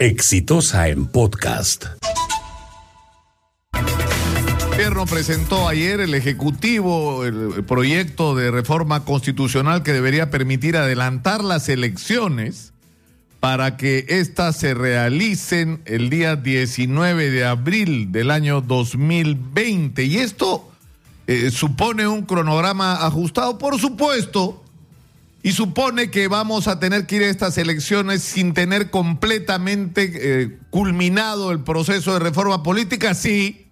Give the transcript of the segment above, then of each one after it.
Exitosa en podcast. El gobierno presentó ayer el Ejecutivo el proyecto de reforma constitucional que debería permitir adelantar las elecciones para que éstas se realicen el día 19 de abril del año 2020. Y esto eh, supone un cronograma ajustado, por supuesto, y supone que vamos a tener que ir a estas elecciones sin tener completamente eh, culminado el proceso de reforma política, sí,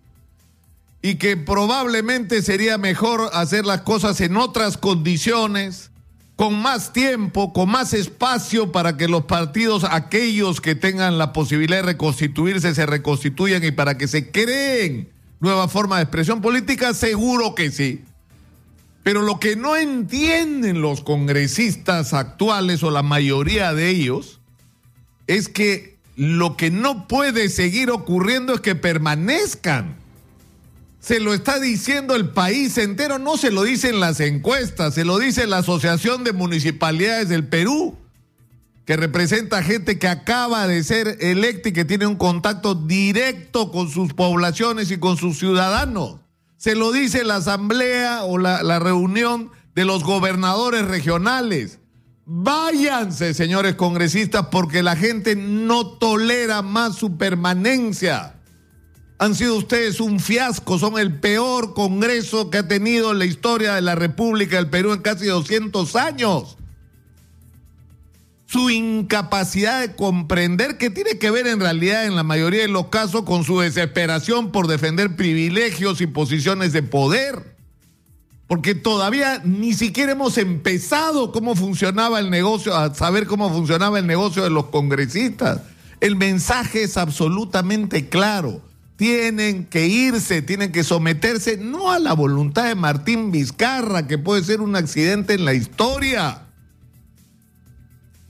y que probablemente sería mejor hacer las cosas en otras condiciones, con más tiempo, con más espacio para que los partidos, aquellos que tengan la posibilidad de reconstituirse, se reconstituyan y para que se creen nuevas formas de expresión política, seguro que sí. Pero lo que no entienden los congresistas actuales o la mayoría de ellos es que lo que no puede seguir ocurriendo es que permanezcan. Se lo está diciendo el país entero, no se lo dicen las encuestas, se lo dice la Asociación de Municipalidades del Perú, que representa gente que acaba de ser electa y que tiene un contacto directo con sus poblaciones y con sus ciudadanos se lo dice la asamblea o la, reunión de los gobernadores regionales. Váyanse, señores congresistas, porque la gente no tolera más su permanencia. Han sido ustedes un fiasco, son el peor Congreso que ha tenido en la historia de la República del Perú en casi 200 años su incapacidad de comprender que tiene que ver en realidad en la mayoría de los casos con su desesperación por defender privilegios y posiciones de poder. Porque todavía ni siquiera hemos empezado cómo funcionaba el negocio, a saber cómo funcionaba el negocio de los congresistas. El mensaje es absolutamente claro. Tienen que irse, tienen que someterse no a la voluntad de Martín Vizcarra, que puede ser un accidente en la historia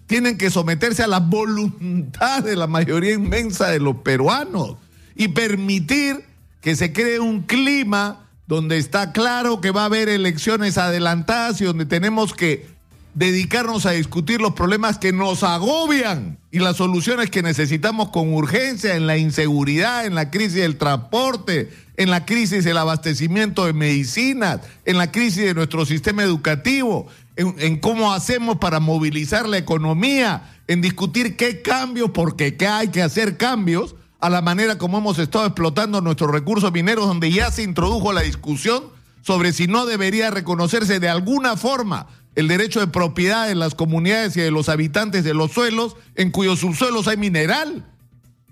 tienen que someterse a la voluntad de la mayoría inmensa de los peruanos y permitir que se cree un clima donde está claro que va a haber elecciones adelantadas y donde tenemos que dedicarnos a discutir los problemas que nos agobian y las soluciones que necesitamos con urgencia en la inseguridad, en la crisis del transporte, en la crisis del abastecimiento de medicinas, en la crisis de nuestro sistema educativo, en, cómo hacemos para movilizar la economía, en discutir qué cambios, porque hay que hacer cambios a la manera como hemos estado explotando nuestros recursos mineros, donde ya se introdujo la discusión sobre si no debería reconocerse de alguna forma el derecho de propiedad de las comunidades y de los habitantes de los suelos en cuyos subsuelos hay mineral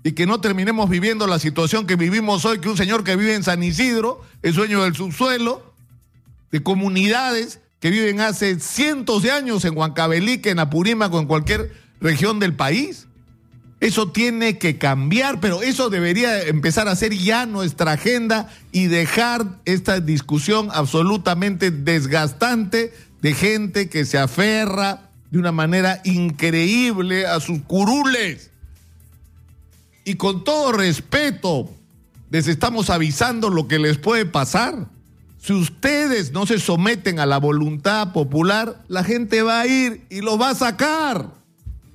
y que no terminemos viviendo la situación que vivimos hoy, que un señor que vive en San Isidro es dueño del subsuelo, de comunidades que viven hace cientos de años en Huancavelica, en Apurímac o en cualquier región del país. Eso tiene que cambiar, pero eso debería empezar a ser ya nuestra agenda y dejar esta discusión absolutamente desgastante de gente que se aferra de una manera increíble a sus curules. Y con todo respeto, les estamos avisando lo que les puede pasar. Si ustedes no se someten a la voluntad popular, la gente va a ir y lo va a sacar.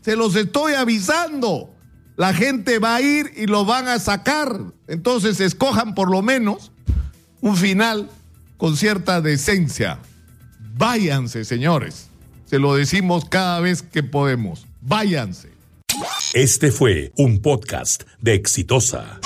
Se los estoy avisando. La gente va a ir y lo van a sacar. Entonces escojan por lo menos un final con cierta decencia. Váyanse, señores. Se lo decimos cada vez que podemos. Váyanse. Este fue un podcast de Exitosa.